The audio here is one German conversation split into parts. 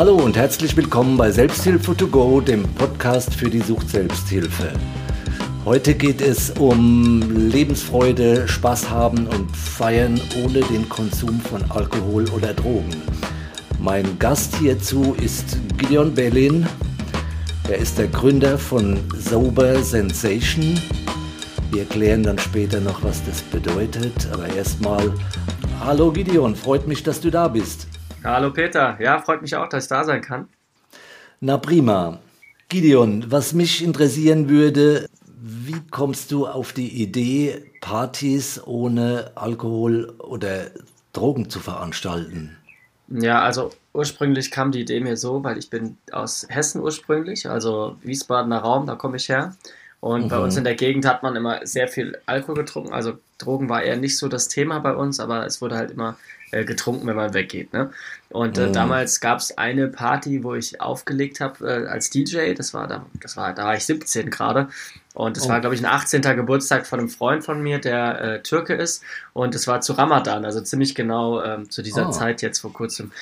Hallo und herzlich willkommen bei Selbsthilfe to go, dem Podcast für die Sucht-Selbsthilfe. Heute geht es um Lebensfreude, Spaß haben und feiern ohne den Konsum von Alkohol oder Drogen. Mein Gast hierzu ist Gideon Berlin. Er ist der Gründer von Sober Sensation. Wir erklären dann später noch, was das bedeutet. Aber erstmal, hallo Gideon, freut mich, dass du da bist. Hallo Peter, ja, freut mich auch, dass ich da sein kann. Na prima. Gideon, was mich interessieren würde, wie kommst du auf die Idee, Partys ohne Alkohol oder Drogen zu veranstalten? Ja, also ursprünglich kam die Idee mir so, weil ich bin aus Hessen ursprünglich, also Wiesbadener Raum, da komme ich her. Und mhm. bei uns in der Gegend hat man immer sehr viel Alkohol getrunken. Also Drogen war eher nicht so das Thema bei uns, aber es wurde halt immer äh, getrunken, wenn man weggeht. Ne? Und äh, mhm. damals gab es eine Party, wo ich aufgelegt habe äh, als DJ. Das war da, das war, da war ich 17 gerade. Und es oh. war, glaube ich, ein 18. Geburtstag von einem Freund von mir, der äh, Türke ist. Und es war zu Ramadan, also ziemlich genau ähm, zu dieser oh. Zeit jetzt vor kurzem.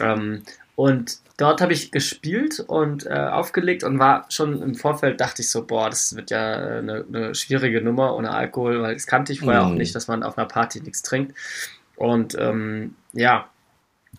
Ähm, und dort habe ich gespielt und äh, aufgelegt und war schon im Vorfeld, dachte ich so, boah, das wird ja eine, eine schwierige Nummer ohne Alkohol, weil das kannte ich vorher mm. auch nicht, dass man auf einer Party nichts trinkt. Und ähm, ja,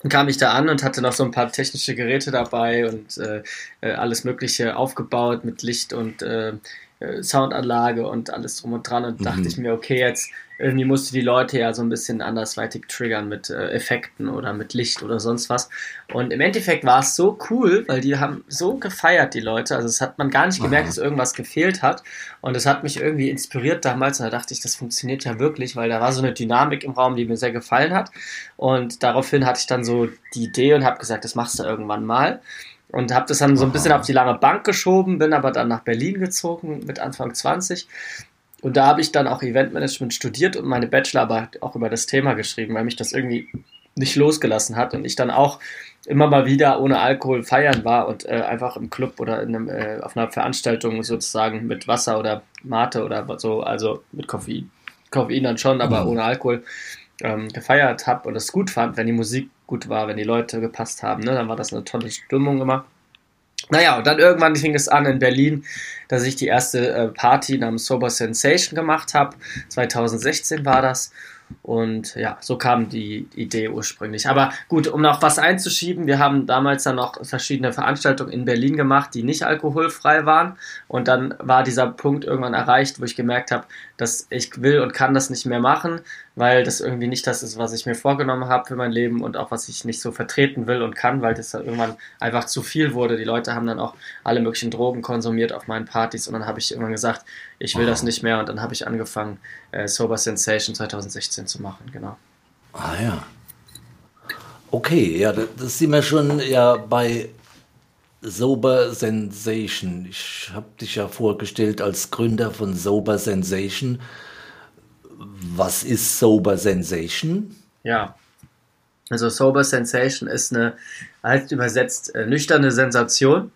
kam ich da an und hatte noch so ein paar technische Geräte dabei und äh, äh alles Mögliche aufgebaut mit Licht und äh, äh, Soundanlage und alles drum und dran und mhm. dachte ich mir, okay, jetzt irgendwie musste die Leute ja so ein bisschen andersweitig triggern mit äh, Effekten oder mit Licht oder sonst was. Und im Endeffekt war es so cool, weil die haben so gefeiert, die Leute. Also es hat man gar nicht gemerkt, Aha. dass irgendwas gefehlt hat. Und es hat mich irgendwie inspiriert damals. Und da dachte ich, das funktioniert ja wirklich, weil da war so eine Dynamik im Raum, die mir sehr gefallen hat. Und daraufhin hatte ich dann so die Idee und habe gesagt, das machst du irgendwann mal und habe das dann so ein bisschen auf die lange Bank geschoben, bin aber dann nach Berlin gezogen mit Anfang 20 und da habe ich dann auch Eventmanagement studiert und meine Bachelorarbeit auch über das Thema geschrieben, weil mich das irgendwie nicht losgelassen hat und ich dann auch immer mal wieder ohne Alkohol feiern war und äh, einfach im Club oder in einem, äh, auf einer Veranstaltung sozusagen mit Wasser oder Mate oder so, also mit Koffein, Koffein dann schon, aber mhm. ohne Alkohol ähm, gefeiert habe und es gut fand, wenn die Musik gut war, wenn die Leute gepasst haben, ne, dann war das eine tolle Stimmung immer. Naja, und dann irgendwann fing es an in Berlin, dass ich die erste äh, Party namens Sober Sensation gemacht habe. 2016 war das. Und ja, so kam die Idee ursprünglich. Aber gut, um noch was einzuschieben, wir haben damals dann noch verschiedene Veranstaltungen in Berlin gemacht, die nicht alkoholfrei waren. Und dann war dieser Punkt irgendwann erreicht, wo ich gemerkt habe, dass ich will und kann das nicht mehr machen, weil das irgendwie nicht das ist, was ich mir vorgenommen habe für mein Leben und auch was ich nicht so vertreten will und kann, weil das dann irgendwann einfach zu viel wurde. Die Leute haben dann auch alle möglichen Drogen konsumiert auf meinen Partys und dann habe ich irgendwann gesagt, ich will das nicht mehr und dann habe ich angefangen, äh, Sober Sensation 2016 zu machen, genau. Ah ja. Okay, ja, das sind wir schon ja bei Sober Sensation. Ich habe dich ja vorgestellt als Gründer von Sober Sensation. Was ist Sober Sensation? Ja, also Sober Sensation ist eine, heißt übersetzt, äh, nüchterne Sensation.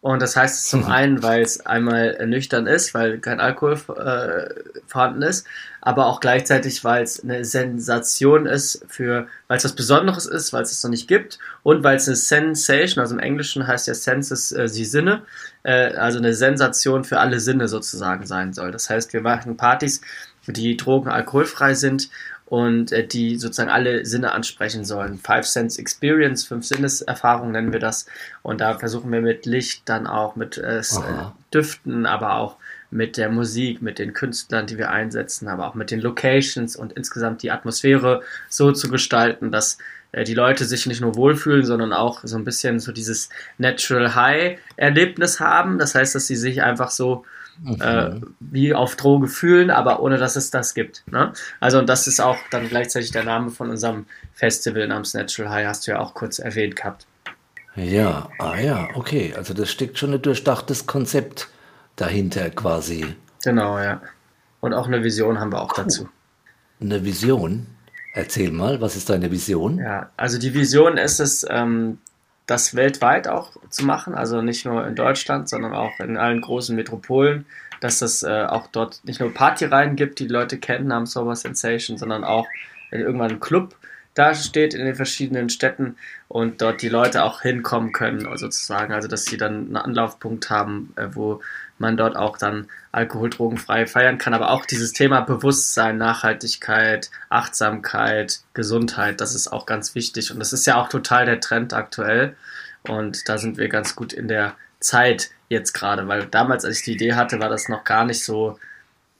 Und das heißt es zum einen, weil es einmal nüchtern ist, weil kein Alkohol äh, vorhanden ist, aber auch gleichzeitig, weil es eine Sensation ist für, weil es was Besonderes ist, weil es es noch nicht gibt und weil es eine Sensation, also im Englischen heißt ja Senses äh, die Sinne, äh, also eine Sensation für alle Sinne sozusagen sein soll. Das heißt, wir machen Partys, die drogen alkoholfrei sind und äh, die sozusagen alle Sinne ansprechen sollen. Five Sense Experience, fünf Sinneserfahrung nennen wir das. Und da versuchen wir mit Licht dann auch mit äh, Düften, aber auch mit der Musik, mit den Künstlern, die wir einsetzen, aber auch mit den Locations und insgesamt die Atmosphäre so zu gestalten, dass äh, die Leute sich nicht nur wohlfühlen, sondern auch so ein bisschen so dieses Natural High Erlebnis haben. Das heißt, dass sie sich einfach so äh, wie auf Droge fühlen, aber ohne dass es das gibt. Ne? Also und das ist auch dann gleichzeitig der Name von unserem Festival namens Natural High, hast du ja auch kurz erwähnt gehabt. Ja, ah ja, okay. Also das steckt schon ein durchdachtes Konzept dahinter quasi. Genau, ja. Und auch eine Vision haben wir auch cool. dazu. Eine Vision? Erzähl mal, was ist deine Vision? Ja, also die Vision ist es, ähm, das weltweit auch zu machen, also nicht nur in Deutschland, sondern auch in allen großen Metropolen, dass es äh, auch dort nicht nur Partyreihen gibt, die, die Leute kennen namens Sober Sensation, sondern auch irgendwann einen Club da steht in den verschiedenen Städten und dort die Leute auch hinkommen können, sozusagen. Also, dass sie dann einen Anlaufpunkt haben, äh, wo man dort auch dann alkoholdrogenfrei feiern kann. Aber auch dieses Thema Bewusstsein, Nachhaltigkeit, Achtsamkeit, Gesundheit, das ist auch ganz wichtig. Und das ist ja auch total der Trend aktuell. Und da sind wir ganz gut in der Zeit jetzt gerade, weil damals, als ich die Idee hatte, war das noch gar nicht so.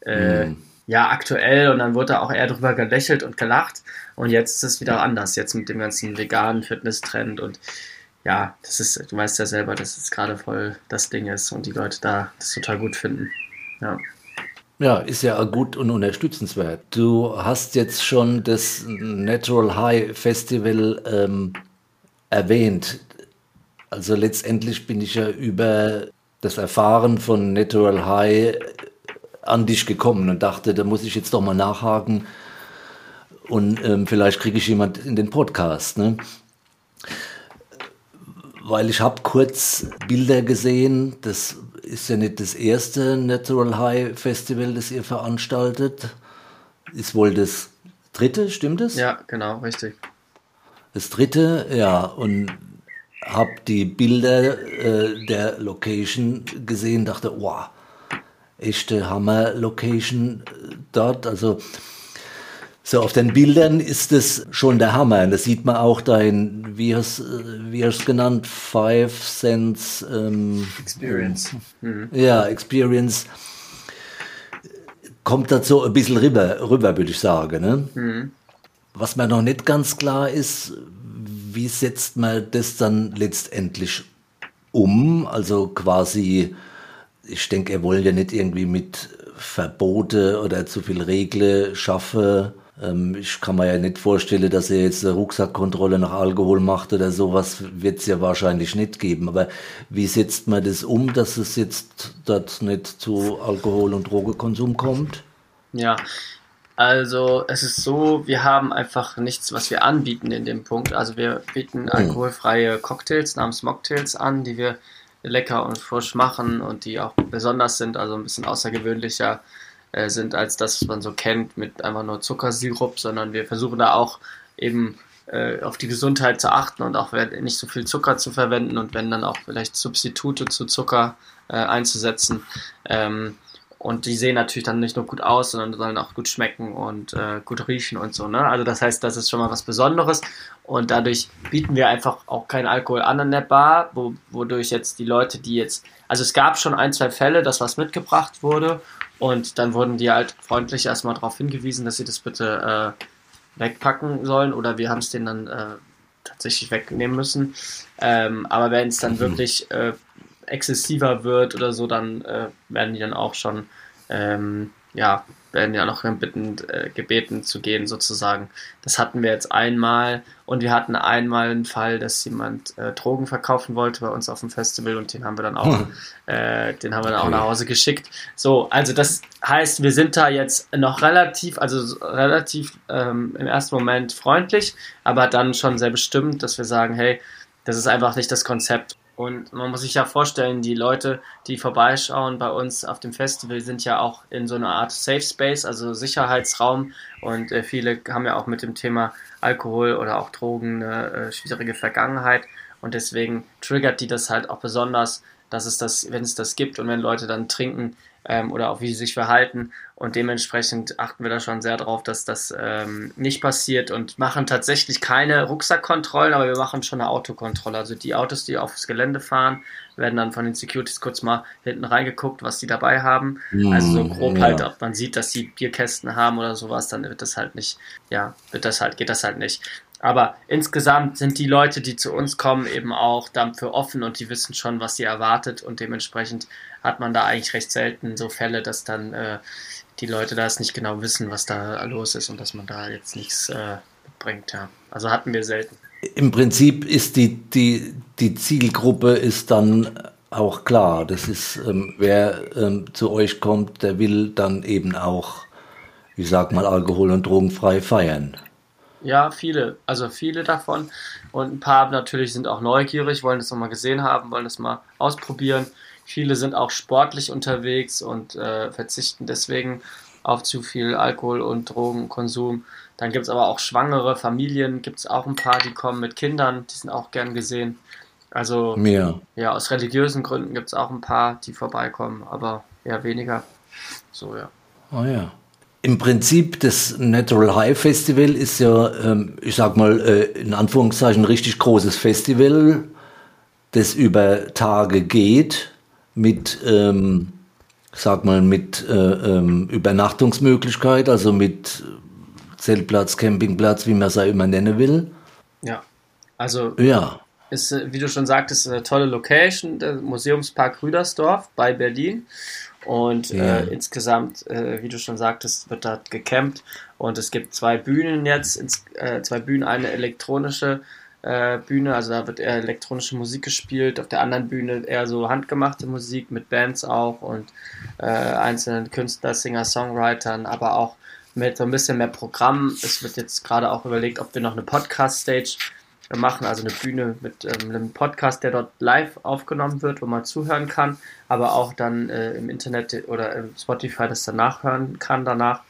Äh, mm ja, aktuell und dann wurde auch eher drüber gelächelt und gelacht. Und jetzt ist es wieder anders, jetzt mit dem ganzen veganen Fitness-Trend und ja, das ist, du weißt ja selber, dass es gerade voll das Ding ist und die Leute da das total gut finden. Ja. Ja, ist ja gut und unterstützenswert. Du hast jetzt schon das Natural High Festival ähm, erwähnt. Also letztendlich bin ich ja über das Erfahren von Natural High an dich gekommen und dachte, da muss ich jetzt doch mal nachhaken und ähm, vielleicht kriege ich jemand in den Podcast. Ne? Weil ich habe kurz Bilder gesehen, das ist ja nicht das erste Natural High Festival, das ihr veranstaltet. Ist wohl das dritte, stimmt es? Ja, genau, richtig. Das dritte, ja, und habe die Bilder äh, der Location gesehen, dachte, wow, echte Hammer-Location äh, dort. Also so auf den Bildern ist es schon der Hammer. Das sieht man auch dein, wie hast wie hast genannt, Five Sense ähm, Experience. Mhm. Ja, Experience kommt dazu ein bisschen rüber, rüber würde ich sagen. Ne? Mhm. Was mir noch nicht ganz klar ist, wie setzt man das dann letztendlich um? Also quasi ich denke, er wollte ja nicht irgendwie mit Verbote oder zu viel Regeln schaffen. Ähm, ich kann mir ja nicht vorstellen, dass er jetzt eine Rucksackkontrolle nach Alkohol macht oder sowas, wird es ja wahrscheinlich nicht geben. Aber wie setzt man das um, dass es jetzt dort nicht zu Alkohol- und Drogenkonsum kommt? Ja, also es ist so, wir haben einfach nichts, was wir anbieten in dem Punkt. Also wir bieten hm. alkoholfreie Cocktails namens Mocktails an, die wir lecker und frisch machen und die auch besonders sind, also ein bisschen außergewöhnlicher äh, sind als das, was man so kennt mit einfach nur Zuckersirup, sondern wir versuchen da auch eben äh, auf die Gesundheit zu achten und auch nicht so viel Zucker zu verwenden und wenn dann auch vielleicht Substitute zu Zucker äh, einzusetzen. Ähm, und die sehen natürlich dann nicht nur gut aus, sondern sollen auch gut schmecken und äh, gut riechen und so. Ne? Also das heißt, das ist schon mal was Besonderes. Und dadurch bieten wir einfach auch keinen Alkohol an an der Bar, wo, wodurch jetzt die Leute, die jetzt, also es gab schon ein, zwei Fälle, dass was mitgebracht wurde und dann wurden die halt freundlich erstmal darauf hingewiesen, dass sie das bitte äh, wegpacken sollen oder wir haben es denen dann äh, tatsächlich wegnehmen müssen. Ähm, aber wenn es dann mhm. wirklich äh, exzessiver wird oder so, dann äh, werden die dann auch schon, ähm, ja, werden ja noch bitten, äh, gebeten zu gehen sozusagen. Das hatten wir jetzt einmal und wir hatten einmal einen Fall, dass jemand äh, Drogen verkaufen wollte bei uns auf dem Festival und den haben wir dann auch, hm. äh, den haben wir dann auch nach Hause geschickt. So, also das heißt, wir sind da jetzt noch relativ, also relativ ähm, im ersten Moment freundlich, aber dann schon sehr bestimmt, dass wir sagen, hey, das ist einfach nicht das Konzept. Und man muss sich ja vorstellen, die Leute, die vorbeischauen bei uns auf dem Festival, sind ja auch in so einer Art Safe Space, also Sicherheitsraum. Und äh, viele haben ja auch mit dem Thema Alkohol oder auch Drogen eine äh, schwierige Vergangenheit. Und deswegen triggert die das halt auch besonders, dass es das, wenn es das gibt und wenn Leute dann trinken, ähm, oder auch wie sie sich verhalten. Und dementsprechend achten wir da schon sehr drauf, dass das ähm, nicht passiert und machen tatsächlich keine Rucksackkontrollen, aber wir machen schon eine Autokontrolle. Also die Autos, die aufs Gelände fahren, werden dann von den Securities kurz mal hinten reingeguckt, was die dabei haben. Mm, also so grob ja. halt, ob man sieht, dass sie Bierkästen haben oder sowas, dann wird das halt nicht, ja, wird das halt, geht das halt nicht. Aber insgesamt sind die Leute, die zu uns kommen, eben auch dafür offen und die wissen schon, was sie erwartet und dementsprechend hat man da eigentlich recht selten so Fälle, dass dann äh, die Leute da es nicht genau wissen, was da los ist und dass man da jetzt nichts äh, bringt. Ja. Also hatten wir selten. Im Prinzip ist die, die, die Zielgruppe ist dann auch klar. Das ist, ähm, wer ähm, zu euch kommt, der will dann eben auch, ich sag mal, alkohol- und drogenfrei feiern. Ja, viele, also viele davon. Und ein paar natürlich sind auch neugierig, wollen das nochmal gesehen haben, wollen das mal ausprobieren. Viele sind auch sportlich unterwegs und äh, verzichten deswegen auf zu viel Alkohol und Drogenkonsum. Dann gibt es aber auch schwangere Familien, gibt es auch ein paar, die kommen mit Kindern, die sind auch gern gesehen. Also ja, ja aus religiösen Gründen gibt es auch ein paar, die vorbeikommen, aber eher weniger. So, ja. Oh ja. Im Prinzip, das Natural High Festival ist ja, ähm, ich sag mal, äh, in Anführungszeichen ein richtig großes Festival, das über Tage geht, mit, ähm, sag mal, mit äh, ähm, Übernachtungsmöglichkeit, also mit Zeltplatz, Campingplatz, wie man es auch immer nennen will. Ja, also Ja, ist, äh, wie du schon sagtest, eine tolle Location, der Museumspark Rüdersdorf bei Berlin. Und Ja. äh, insgesamt, äh, wie du schon sagtest, wird dort gecampt. Und es gibt zwei Bühnen jetzt, ins, äh, zwei Bühnen, eine elektronische äh, Bühne, also da wird eher elektronische Musik gespielt, auf der anderen Bühne eher so handgemachte Musik mit Bands auch und äh, einzelnen Künstler, Singer, Songwritern, aber auch mit so ein bisschen mehr Programm. Es wird jetzt gerade auch überlegt, ob wir noch eine Podcast-Stage machen, also eine Bühne mit ähm, einem Podcast, der dort live aufgenommen wird, wo man zuhören kann, aber auch dann äh, im Internet oder im Spotify das dann nachhören kann danach.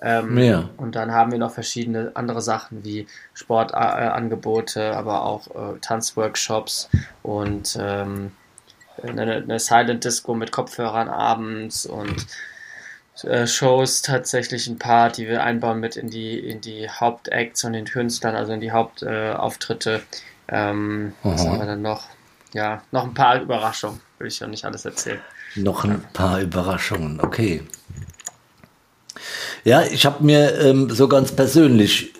Ähm, Ja. Und dann haben wir noch verschiedene andere Sachen wie Sportangebote, aber auch äh, Tanzworkshops und ähm, eine, eine Silent Disco mit Kopfhörern abends und äh, Shows tatsächlich ein paar, die wir einbauen mit in die, in die Hauptacts und den Künstlern, also in die Hauptauftritte. Äh, ähm, was haben wir dann noch? Ja, noch ein paar Überraschungen, will ich ja nicht alles erzählen. noch ein paar Überraschungen, okay. Ja, ich habe mir ähm, so ganz persönlich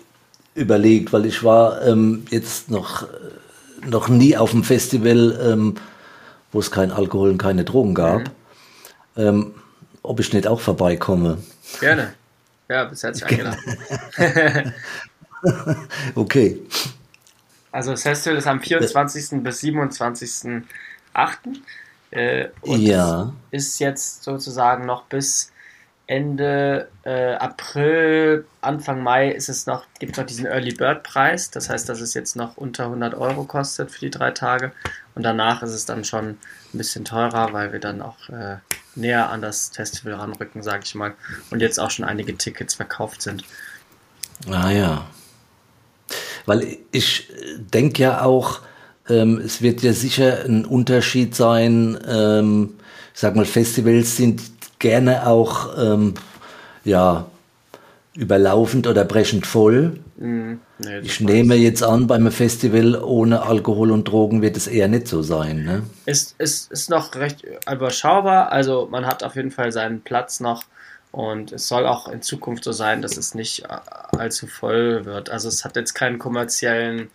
überlegt, weil ich war ähm, jetzt noch, äh, noch nie auf einem Festival, ähm, wo es kein Alkohol und keine Drogen gab, ähm, ob ich nicht auch vorbeikomme. Gerne. Ja, bis herzlich eingeladen. Okay. Also das Festival ist am 24. bis 27.08. Äh, und Ja. ist jetzt sozusagen noch bis Ende äh, April, Anfang Mai ist es noch, gibt noch diesen Early Bird Preis. Das heißt, dass es jetzt noch unter 100 Euro kostet für die drei Tage. Und danach ist es dann schon ein bisschen teurer, weil wir dann auch äh, näher an das Festival ranrücken, sage ich mal. Und jetzt auch schon einige Tickets verkauft sind. Ah ja. Weil ich denke ja auch, ähm, es wird ja sicher ein Unterschied sein. Ähm, ich sag mal, Festivals sind gerne auch ähm, ja überlaufend oder brechend voll. Mm, nee, Ich nehme jetzt an, beim Festival ohne Alkohol und Drogen wird es eher nicht so sein. Ne? ist, ist, ist noch recht überschaubar. Also man hat auf jeden Fall seinen Platz noch und es soll auch in Zukunft so sein, dass es nicht allzu voll wird. Also es hat jetzt keinen kommerziellen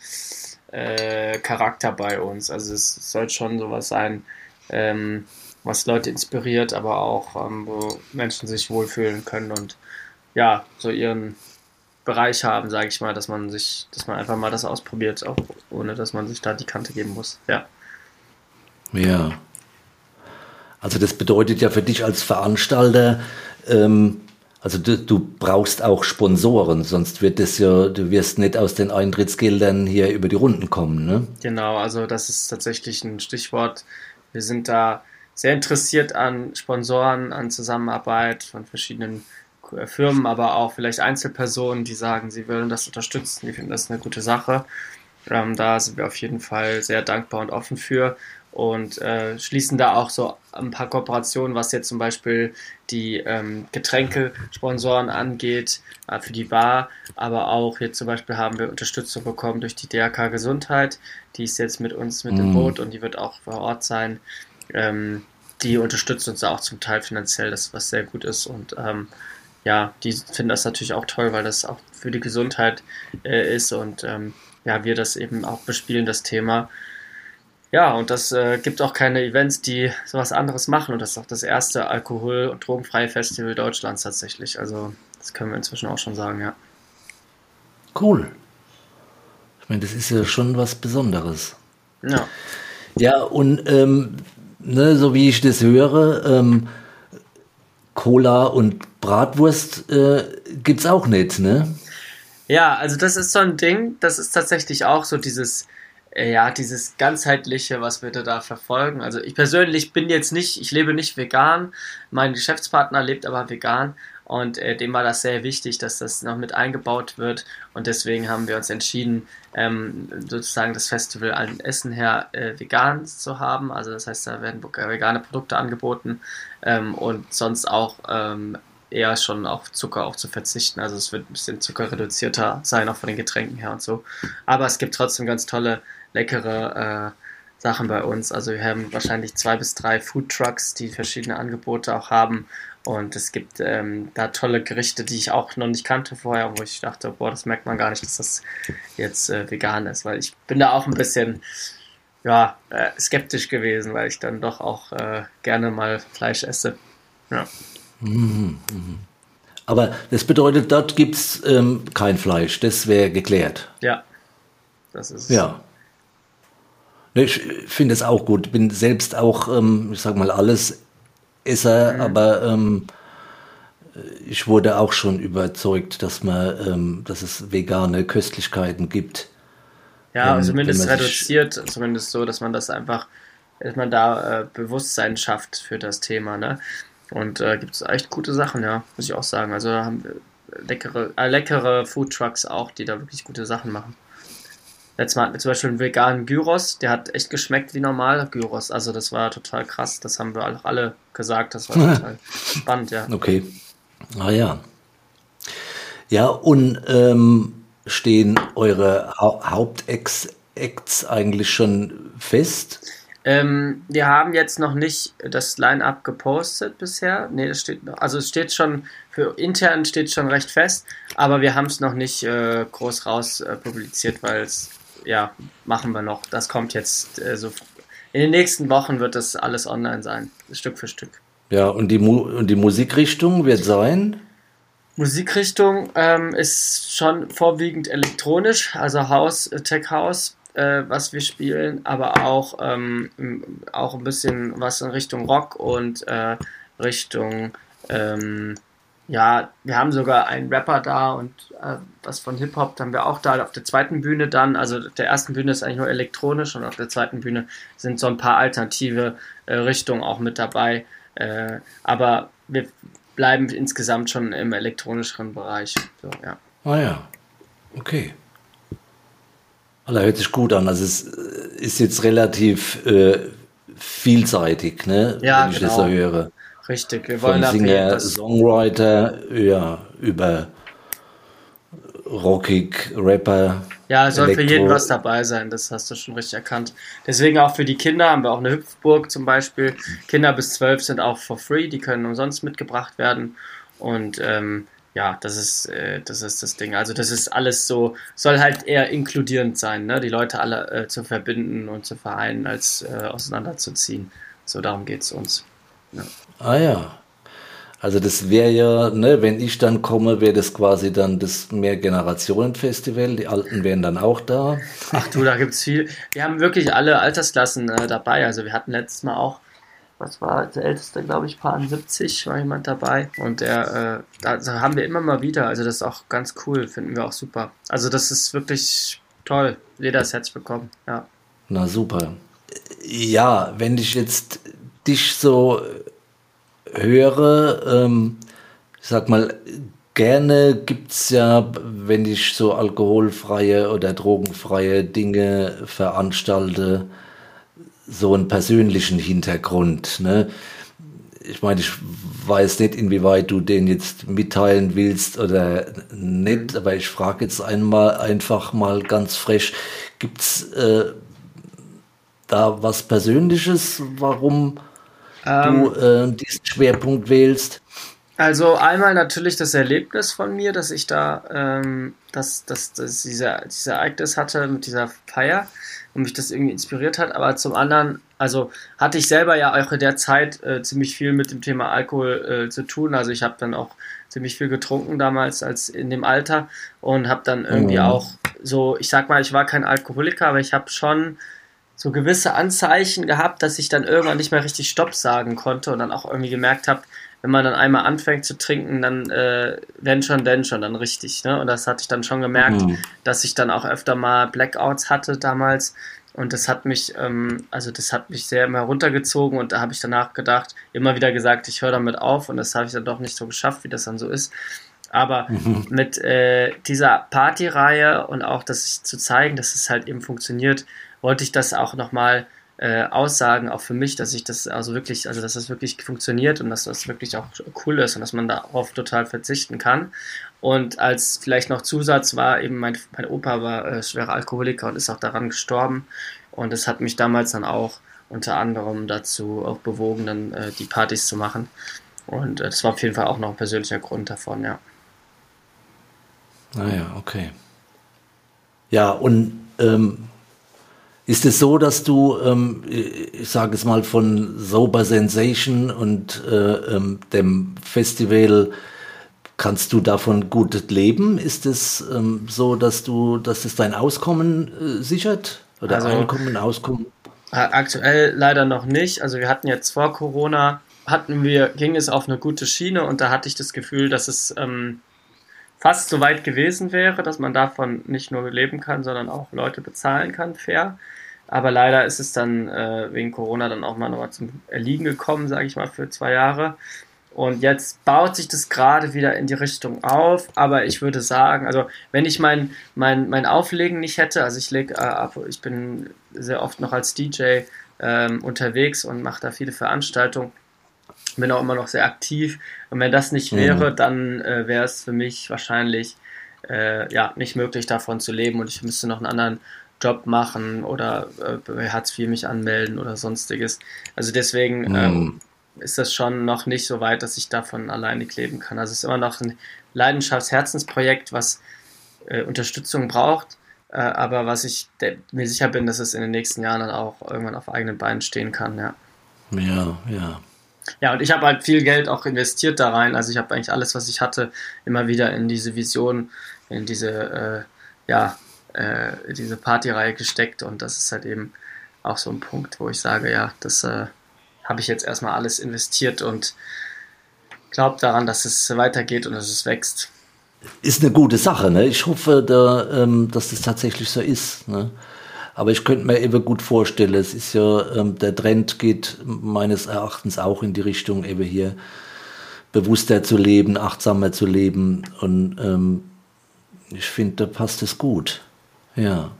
äh, Charakter bei uns. Also es soll schon sowas sein, ähm, was Leute inspiriert, aber auch ähm, wo Menschen sich wohlfühlen können und ja, so ihren Bereich haben, sage ich mal, dass man sich, dass man einfach mal das ausprobiert, auch ohne dass man sich da die Kante geben muss. Ja. Ja. Also das bedeutet ja für dich als Veranstalter, ähm, also du, du brauchst auch Sponsoren, sonst wird es ja, du wirst nicht aus den Eintrittsgeldern hier über die Runden kommen, ne? Genau, also das ist tatsächlich ein Stichwort. Wir sind da sehr interessiert an Sponsoren, an Zusammenarbeit von verschiedenen Firmen, aber auch vielleicht Einzelpersonen, die sagen, sie würden das unterstützen, die finden das eine gute Sache. Ähm, da sind wir auf jeden Fall sehr dankbar und offen für und äh, schließen da auch so ein paar Kooperationen, was jetzt zum Beispiel die ähm, Getränkesponsoren angeht, äh, für die Bar, aber auch jetzt zum Beispiel haben wir Unterstützung bekommen durch die DRK Gesundheit, die ist jetzt mit uns mit im Mhm. Boot und die wird auch vor Ort sein. Ähm, die unterstützt uns auch zum Teil finanziell, das was sehr gut ist und ähm, ja, die finden das natürlich auch toll, weil das auch für die Gesundheit äh, ist und ähm, ja, wir das eben auch bespielen, das Thema. Ja, und das äh, gibt auch keine Events, die sowas anderes machen. Und das ist auch das erste alkohol- und drogenfreie Festival Deutschlands tatsächlich. Also, das können wir inzwischen auch schon sagen, ja. Cool. Ich meine, das ist ja schon was Besonderes. Ja, Ja, und ähm, ne, so wie ich das höre, ähm, Cola und Bratwurst äh, gibt's auch nicht, ne? ja also das ist so ein Ding, das ist tatsächlich auch so dieses, äh, ja, dieses ganzheitliche, was wir da verfolgen. Also ich persönlich bin jetzt nicht, ich lebe nicht vegan, mein Geschäftspartner lebt aber vegan und äh, dem war das sehr wichtig, dass das noch mit eingebaut wird und deswegen haben wir uns entschieden, ähm, sozusagen das Festival an Essen her äh, vegan zu haben. Also das heißt, da werden vegane Produkte angeboten ähm, und sonst auch ähm, eher schon auf Zucker auch zu verzichten. Also es wird ein bisschen zuckerreduzierter sein, auch von den Getränken her und so. Aber es gibt trotzdem ganz tolle, leckere äh, Sachen bei uns. Also wir haben wahrscheinlich zwei bis drei Food Trucks, die verschiedene Angebote auch haben. Und es gibt ähm, da tolle Gerichte, die ich auch noch nicht kannte vorher, wo ich dachte, boah, das merkt man gar nicht, dass das jetzt äh, vegan ist, weil ich bin da auch ein bisschen ja, äh, skeptisch gewesen, weil ich dann doch auch äh, gerne mal Fleisch esse. Ja. Mhm, mhm. Aber das bedeutet, dort gibt es ähm, kein Fleisch, das wäre geklärt. Ja, das ist Ja. Ich finde es auch gut. Bin selbst auch, ähm, ich sag mal, alles Esser, mhm. aber ähm, ich wurde auch schon überzeugt, dass man, ähm, dass es vegane Köstlichkeiten gibt. Ja, wenn, zumindest wenn reduziert, zumindest so, dass man das einfach, dass man da äh, Bewusstsein schafft für das Thema, ne? Und äh, gibt es echt gute Sachen, ja, muss ich auch sagen. Also haben wir leckere, äh, leckere Food Trucks auch, die da wirklich gute Sachen machen. Letztes Mal hatten wir zum Beispiel einen veganen Gyros, der hat echt geschmeckt wie normal Gyros. Also das war total krass. Das haben wir auch alle gesagt. Das war total spannend, ja. Okay. Ah ja. Ja, und ähm, stehen eure ha Hauptacts eigentlich schon fest? Ähm, wir haben jetzt noch nicht das Line-Up gepostet bisher. Nee, das steht noch. Also es steht schon, für intern steht schon recht fest, aber wir haben es noch nicht äh, groß raus äh, publiziert, weil es ja, machen wir noch. Das kommt jetzt äh, so. In den nächsten Wochen wird das alles online sein, Stück für Stück. Ja, und die, Mu und die Musikrichtung wird sein? Musikrichtung ähm, ist schon vorwiegend elektronisch, also House, äh, Tech House, äh, was wir spielen, aber auch, ähm, auch ein bisschen was in Richtung Rock und äh, Richtung ähm, ja, wir haben sogar einen Rapper da und äh, was von Hip-Hop haben wir auch da auf der zweiten Bühne dann. Also der ersten Bühne ist eigentlich nur elektronisch und auf der zweiten Bühne sind so ein paar alternative äh, Richtungen auch mit dabei. Äh, aber wir bleiben insgesamt schon im elektronischeren Bereich. So, ja. Ah ja, okay. Also hört sich gut an. Also es äh, ist jetzt relativ äh, vielseitig, ne? Ja, wenn ich genau. das so höre. Richtig, wir wollen Von Singer, Songwriter, ja, über rockig, Rapper. Ja, es soll Elektro. für jeden was dabei sein, das hast du schon richtig erkannt. Deswegen auch für die Kinder haben wir auch eine Hüpfburg zum Beispiel. Kinder bis zwölf sind auch for free, die können umsonst mitgebracht werden. Und ähm, ja, das ist, äh, das ist das Ding. Also das ist alles so, soll halt eher inkludierend sein, ne? die Leute alle äh, zu verbinden und zu vereinen, als äh, auseinanderzuziehen. So darum geht es uns. Ja. Ah ja. Also das wäre ja, ne, wenn ich dann komme, wäre das quasi dann das Mehrgenerationen-Festival. Die Alten wären dann auch da. Ach du, da gibt's viel. Wir haben wirklich alle Altersklassen äh, dabei. Also wir hatten letztes Mal auch, was war der älteste, glaube ich, Paar 70 war jemand dabei. Und der, äh, da haben wir immer mal wieder. Also das ist auch ganz cool, finden wir auch super. Also das ist wirklich toll. Jeder ist herzlich willkommen, ja. Na super. Ja, wenn ich jetzt dich so höre, ähm, ich sag mal, gerne gibt es ja, wenn ich so alkoholfreie oder drogenfreie Dinge veranstalte, so einen persönlichen Hintergrund. Ne? Ich meine, ich weiß nicht, inwieweit du den jetzt mitteilen willst oder nicht, aber ich frage jetzt einmal einfach mal ganz frech, gibt's äh, da was Persönliches, warum ähm, du äh, diesen Schwerpunkt wählst? Also einmal natürlich das Erlebnis von mir, dass ich da ähm, dass, dass, dass dieser, dieses Ereignis hatte mit dieser Feier und mich das irgendwie inspiriert hat. Aber zum anderen, also hatte ich selber ja auch in der Zeit äh, ziemlich viel mit dem Thema Alkohol äh, zu tun. Also ich habe dann auch ziemlich viel getrunken damals als in dem Alter und habe dann irgendwie mhm. auch so, ich sag mal, ich war kein Alkoholiker, aber ich habe schon so gewisse Anzeichen gehabt, dass ich dann irgendwann nicht mehr richtig Stopp sagen konnte und dann auch irgendwie gemerkt habe, wenn man dann einmal anfängt zu trinken, dann äh, wenn schon, denn schon, dann richtig. Ne? Und das hatte ich dann schon gemerkt, mhm. dass ich dann auch öfter mal Blackouts hatte damals Und das hat mich, ähm, also das hat mich sehr immer runtergezogen und da habe ich danach gedacht, immer wieder gesagt, ich höre damit auf und das habe ich dann doch nicht so geschafft, wie das dann so ist. Aber mhm. mit äh, dieser Partyreihe und auch das zu zeigen, dass es halt eben funktioniert, wollte ich das auch nochmal äh, aussagen, auch für mich, dass ich das also wirklich, also dass das wirklich funktioniert und dass das wirklich auch cool ist und dass man darauf total verzichten kann. Und als vielleicht noch Zusatz war eben mein, mein Opa war äh, schwerer Alkoholiker und ist auch daran gestorben. Und das hat mich damals dann auch unter anderem dazu auch bewogen, dann äh, die Partys zu machen. Und äh, das war auf jeden Fall auch noch ein persönlicher Grund davon, ja. Naja, ah okay. Ja, und ähm, ist es so, dass du, ähm, ich sage es mal, von Sober Sensation und äh, ähm, dem Festival Kannst du davon gut leben? Ist es ähm, so, dass du, dass es dein Auskommen äh, sichert? Oder also, Einkommen, Auskommen? Aktuell leider noch nicht. Also wir hatten jetzt vor Corona, hatten wir, ging es auf eine gute Schiene und da hatte ich das Gefühl, dass es ähm, fast so weit gewesen wäre, dass man davon nicht nur leben kann, sondern auch Leute bezahlen kann, fair. Aber leider ist es dann äh, wegen Corona dann auch mal nochmal zum Erliegen gekommen, sage ich mal, für zwei Jahre. Und jetzt baut sich das gerade wieder in die Richtung auf, aber ich würde sagen, also wenn ich mein, mein, mein Auflegen nicht hätte, also ich lege äh, ab, ich bin sehr oft noch als DJ ähm, unterwegs und mache da viele Veranstaltungen, bin auch immer noch sehr aktiv. Und wenn das nicht wäre, mhm. dann äh, wäre es für mich wahrscheinlich äh, ja, nicht möglich, davon zu leben und ich müsste noch einen anderen Job machen oder äh, bei Hartz IV mich anmelden oder sonstiges. Also deswegen mhm. ähm, ist das schon noch nicht so weit, dass ich davon alleine kleben kann. Also es ist immer noch ein Leidenschafts-Herzensprojekt, was äh, Unterstützung braucht, äh, aber was ich mir sicher bin, dass es in den nächsten Jahren dann auch irgendwann auf eigenen Beinen stehen kann, ja. Ja, ja. Ja, und ich habe halt viel Geld auch investiert da rein. Also ich habe eigentlich alles, was ich hatte, immer wieder in diese Vision, in diese, äh, ja, äh, diese Partyreihe gesteckt und das ist halt eben auch so ein Punkt, wo ich sage, ja, das äh, habe ich jetzt erstmal alles investiert und glaube daran, dass es weitergeht und dass es wächst. Ist eine gute Sache, ne? Ich hoffe, da, ähm, dass das tatsächlich so ist. Ne? Aber ich könnte mir eben gut vorstellen, es ist ja, ähm, der Trend geht meines Erachtens auch in die Richtung, eben hier bewusster zu leben, achtsamer zu leben. Und ähm, ich finde, da passt es gut. Ja.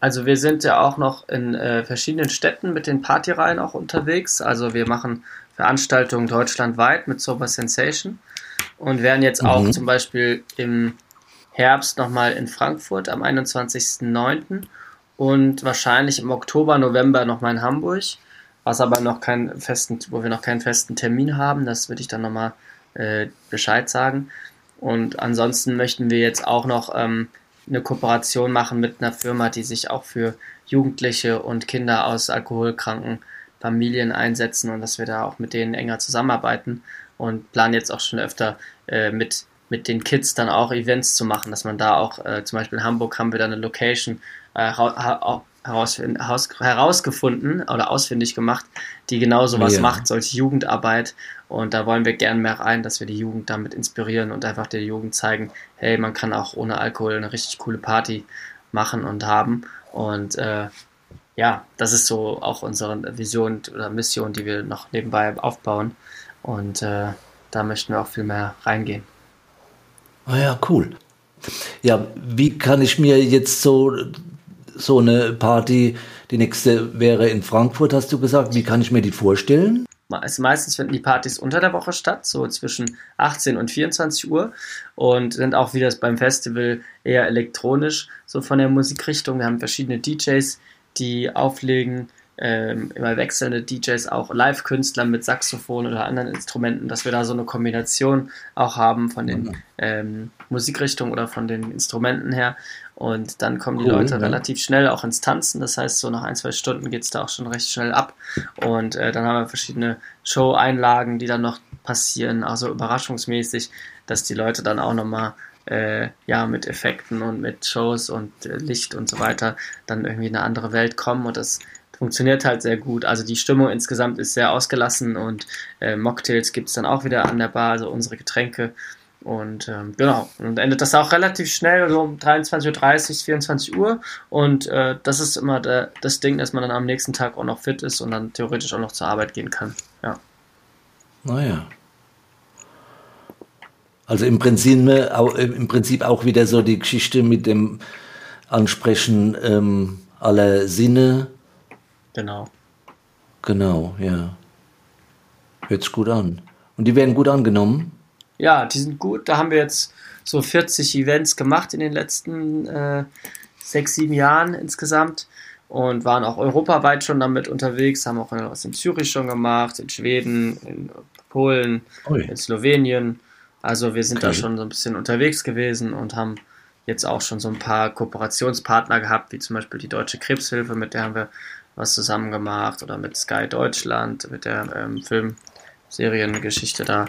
Also wir sind ja auch noch in äh, verschiedenen Städten mit den Partyreihen auch unterwegs. Also wir machen Veranstaltungen deutschlandweit mit Sober Sensation und werden jetzt auch mhm. zum Beispiel im Herbst nochmal in Frankfurt am 21.09. und wahrscheinlich im Oktober, November nochmal in Hamburg, was aber noch keinen festen, wo wir noch keinen festen Termin haben. Das würde ich dann nochmal äh, Bescheid sagen. Und ansonsten möchten wir jetzt auch noch ähm, eine Kooperation machen mit einer Firma, die sich auch für Jugendliche und Kinder aus alkoholkranken Familien einsetzen und dass wir da auch mit denen enger zusammenarbeiten und planen jetzt auch schon öfter äh, mit, mit den Kids dann auch Events zu machen, dass man da auch, äh, zum Beispiel in Hamburg haben wir da eine Location äh, herausgefunden oder ausfindig gemacht, die genau sowas ja. macht, solche Jugendarbeit. Und da wollen wir gern mehr rein, dass wir die Jugend damit inspirieren und einfach der Jugend zeigen, hey, man kann auch ohne Alkohol eine richtig coole Party machen und haben. Und äh, ja, das ist so auch unsere Vision oder Mission, die wir noch nebenbei aufbauen. Und äh, da möchten wir auch viel mehr reingehen. Ah ja, cool. Ja, wie kann ich mir jetzt so so eine Party, die nächste wäre in Frankfurt, hast du gesagt. Wie kann ich mir die vorstellen? Also meistens finden die Partys unter der Woche statt, so zwischen 18 und 24 Uhr und sind auch wie das beim Festival eher elektronisch, so von der Musikrichtung. Wir haben verschiedene DJs, die auflegen, ähm, immer wechselnde DJs, auch Live-Künstler mit Saxophon oder anderen Instrumenten, dass wir da so eine Kombination auch haben von den ähm, Musikrichtungen oder von den Instrumenten her. Und dann kommen die cool, Leute ja. relativ schnell auch ins Tanzen. Das heißt, so nach ein, zwei Stunden geht es da auch schon recht schnell ab. Und äh, dann haben wir verschiedene Show-Einlagen, die dann noch passieren, also überraschungsmäßig, dass die Leute dann auch nochmal äh, ja, mit Effekten und mit Shows und äh, Licht und so weiter dann irgendwie in eine andere Welt kommen. Und das funktioniert halt sehr gut. Also die Stimmung insgesamt ist sehr ausgelassen und äh, Mocktails gibt es dann auch wieder an der Bar, also unsere Getränke. Und ähm, genau, und endet das auch relativ schnell, so um 23.30 Uhr, 24 Uhr. Und äh, das ist immer der, das Ding, dass man dann am nächsten Tag auch noch fit ist und dann theoretisch auch noch zur Arbeit gehen kann. Ja. Naja. Also im Prinzip, im Prinzip auch wieder so die Geschichte mit dem Ansprechen ähm, aller Sinne. Genau. Genau, ja. Hört sich gut an. Und die werden gut angenommen? Ja, die sind gut. Da haben wir jetzt so 40 Events gemacht in den letzten äh, sechs, sieben Jahren insgesamt und waren auch europaweit schon damit unterwegs, haben auch was in Zürich schon gemacht, in Schweden, in Polen, Ui. in Slowenien. Also wir sind okay. da schon so ein bisschen unterwegs gewesen und haben jetzt auch schon so ein paar Kooperationspartner gehabt, wie zum Beispiel die Deutsche Krebshilfe, mit der haben wir was zusammen gemacht oder mit Sky Deutschland, mit der ähm, Filmseriengeschichte da.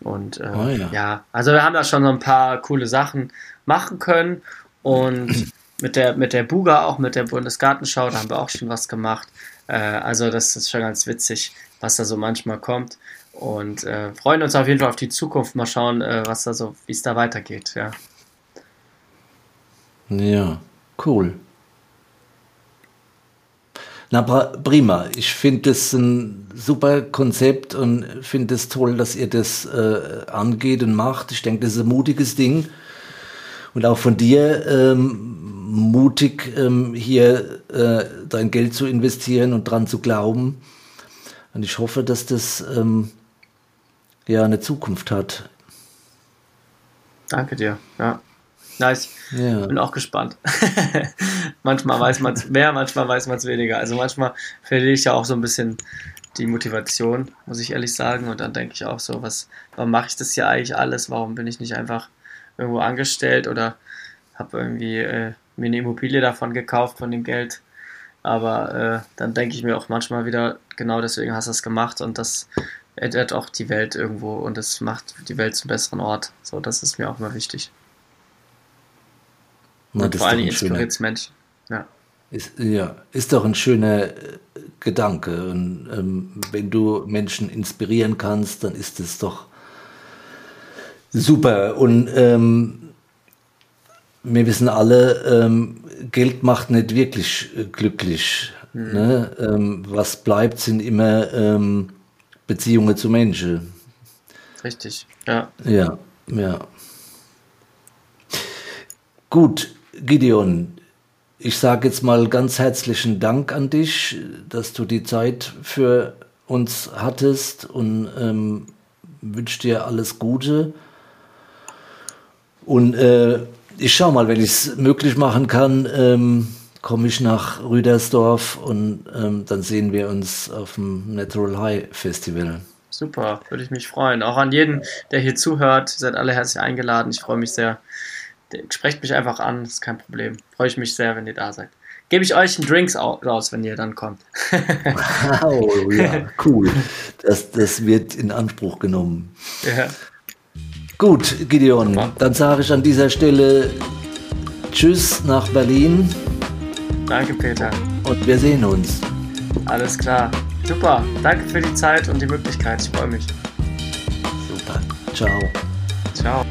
Und äh, oh, ja. ja. also wir haben da schon so ein paar coole Sachen machen können und mit der, mit der Buga auch, mit der Bundesgartenschau, da haben wir auch schon was gemacht. Äh, also das ist schon ganz witzig, was da so manchmal kommt und äh, freuen uns auf jeden Fall auf die Zukunft. Mal schauen, äh, was da so, wie es da weitergeht. Ja. Ja, cool. Na prima, ich finde das ein super Konzept und finde es toll, dass ihr das äh, angeht und macht. Ich denke, das ist ein mutiges Ding und auch von dir ähm, mutig, ähm, hier äh, dein Geld zu investieren und dran zu glauben. Und ich hoffe, dass das ähm, ja eine Zukunft hat. Danke dir, ja. Nice. Ja. Bin auch gespannt. manchmal weiß man es mehr, manchmal weiß man es weniger. Also manchmal verliere ich ja auch so ein bisschen die Motivation, muss ich ehrlich sagen. Und dann denke ich auch so, was, warum mache ich das hier eigentlich alles? Warum bin ich nicht einfach irgendwo angestellt oder habe irgendwie äh, mir eine Immobilie davon gekauft von dem Geld? Aber äh, dann denke ich mir auch manchmal wieder, genau deswegen hast du es gemacht und das ändert auch die Welt irgendwo und es macht die Welt zum besseren Ort. So, das ist mir auch mal wichtig. Na, und vor allem inspiriert es Menschen. Ja. Ist, ja, ist doch ein schöner äh, Gedanke. Und ähm, wenn du Menschen inspirieren kannst, dann ist es doch super. Und ähm, wir wissen alle, ähm, Geld macht nicht wirklich äh, glücklich. Mhm. Ne? Ähm, was bleibt, sind immer ähm, Beziehungen zu Menschen. Richtig, ja. Ja, ja. Gut, Gideon, ich sage jetzt mal ganz herzlichen Dank an dich, dass du die Zeit für uns hattest und ähm, wünsche dir alles Gute. Und äh, ich schaue mal, wenn ich es möglich machen kann, ähm, komme ich nach Rüdersdorf und ähm, dann sehen wir uns auf dem Natural High Festival. Super, würde ich mich freuen. Auch an jeden, der hier zuhört, seid alle herzlich eingeladen. Ich freue mich sehr sprecht mich einfach an, ist kein Problem. Freue ich mich sehr, wenn ihr da seid. Gebe ich euch einen Drinks raus, wenn ihr dann kommt. wow, ja, cool. Das, das wird in Anspruch genommen. Ja. Gut, Gideon, dann sage ich an dieser Stelle Tschüss nach Berlin. Danke, Peter. Und wir sehen uns. Alles klar. Super. Danke für die Zeit und die Möglichkeit. Ich freue mich. Super. Ciao.